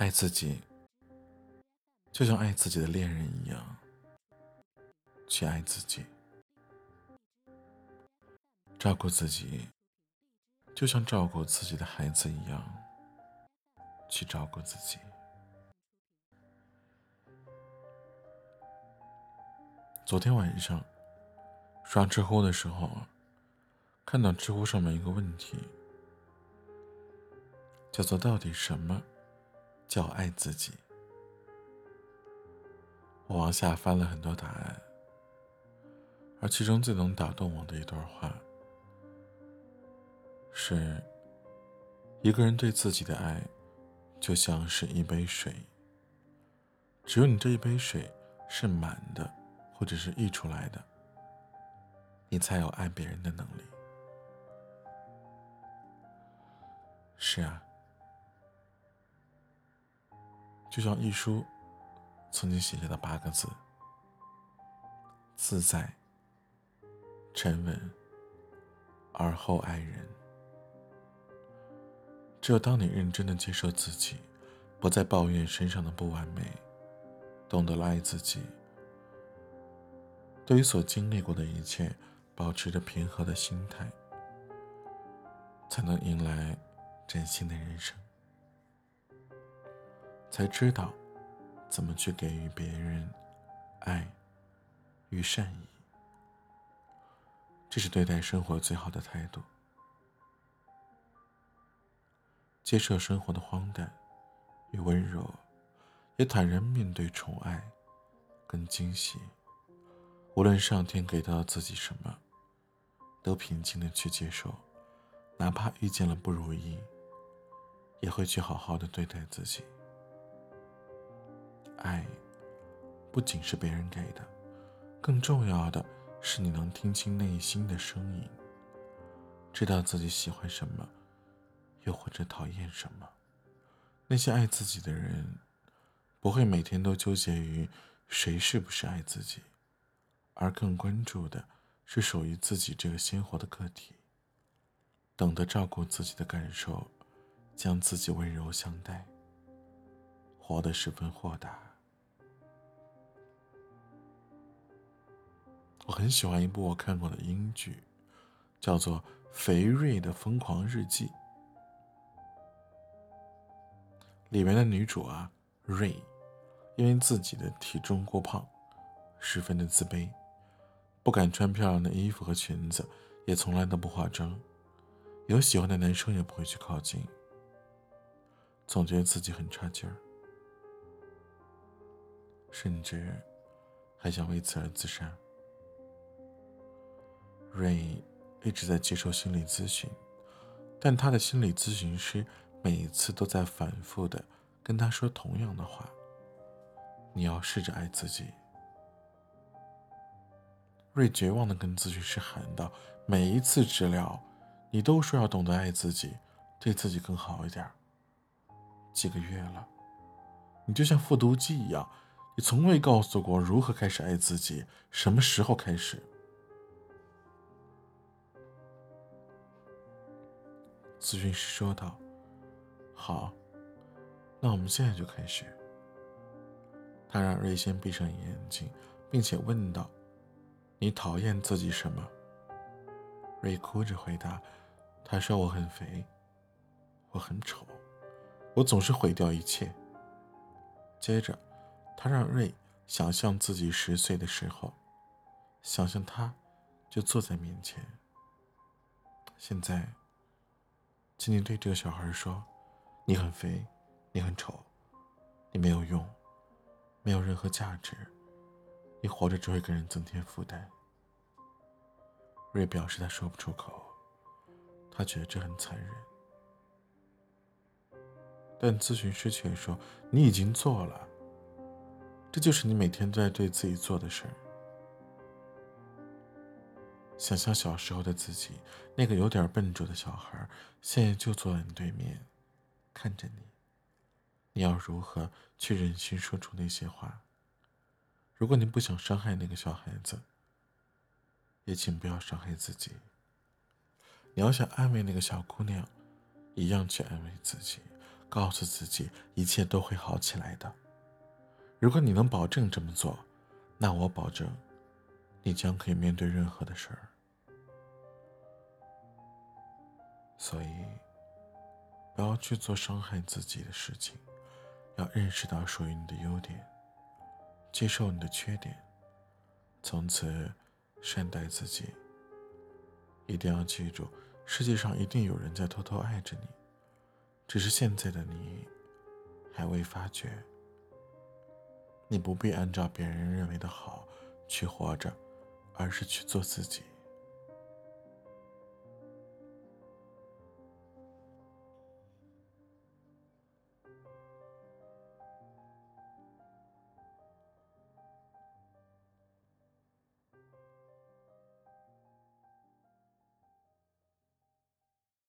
爱自己，就像爱自己的恋人一样去爱自己；照顾自己，就像照顾自己的孩子一样去照顾自己。昨天晚上刷知乎的时候，看到知乎上面一个问题，叫做“到底什么叫爱自己”。我往下翻了很多答案，而其中最能打动我的一段话，是：一个人对自己的爱，就像是一杯水，只有你这一杯水是满的。或者是溢出来的，你才有爱别人的能力。是啊，就像一书曾经写下的八个字：自在、沉稳、而后爱人。只有当你认真的接受自己，不再抱怨身上的不完美，懂得了爱自己。对于所经历过的一切，保持着平和的心态，才能迎来崭新的人生。才知道怎么去给予别人爱与善意，这是对待生活最好的态度。接受生活的荒诞与温柔，也坦然面对宠爱跟惊喜。无论上天给到自己什么，都平静的去接受，哪怕遇见了不如意，也会去好好的对待自己。爱，不仅是别人给的，更重要的是你能听清内心的声音，知道自己喜欢什么，又或者讨厌什么。那些爱自己的人，不会每天都纠结于谁是不是爱自己。而更关注的是属于自己这个鲜活的个体，懂得照顾自己的感受，将自己温柔相待，活得十分豁达。我很喜欢一部我看过的英剧，叫做《肥瑞的疯狂日记》，里面的女主啊，瑞，因为自己的体重过胖，十分的自卑。不敢穿漂亮的衣服和裙子，也从来都不化妆，有喜欢的男生也不会去靠近，总觉得自己很差劲儿，甚至还想为此而自杀。瑞一直在接受心理咨询，但他的心理咨询师每一次都在反复的跟他说同样的话：“你要试着爱自己。”瑞绝望的跟咨询师喊道：“每一次治疗，你都说要懂得爱自己，对自己更好一点。几个月了，你就像复读机一样，你从未告诉过如何开始爱自己，什么时候开始？”咨询师说道：“好，那我们现在就开始。”他让瑞先闭上眼睛，并且问道。你讨厌自己什么？瑞哭着回答：“他说我很肥，我很丑，我总是毁掉一切。”接着，他让瑞想象自己十岁的时候，想象他就坐在面前。现在，请你对这个小孩说：“你很肥，你很丑，你没有用，没有任何价值。”你活着只会给人增添负担。瑞表示他说不出口，他觉得这很残忍。但咨询师却说：“你已经做了，这就是你每天都在对自己做的事儿。想象小时候的自己，那个有点笨拙的小孩，现在就坐在你对面，看着你。你要如何去忍心说出那些话？”如果你不想伤害那个小孩子，也请不要伤害自己。你要想安慰那个小姑娘，一样去安慰自己，告诉自己一切都会好起来的。如果你能保证这么做，那我保证，你将可以面对任何的事儿。所以，不要去做伤害自己的事情，要认识到属于你的优点，接受你的缺点，从此善待自己。一定要记住，世界上一定有人在偷偷爱着你，只是现在的你还未发觉。你不必按照别人认为的好去活着，而是去做自己。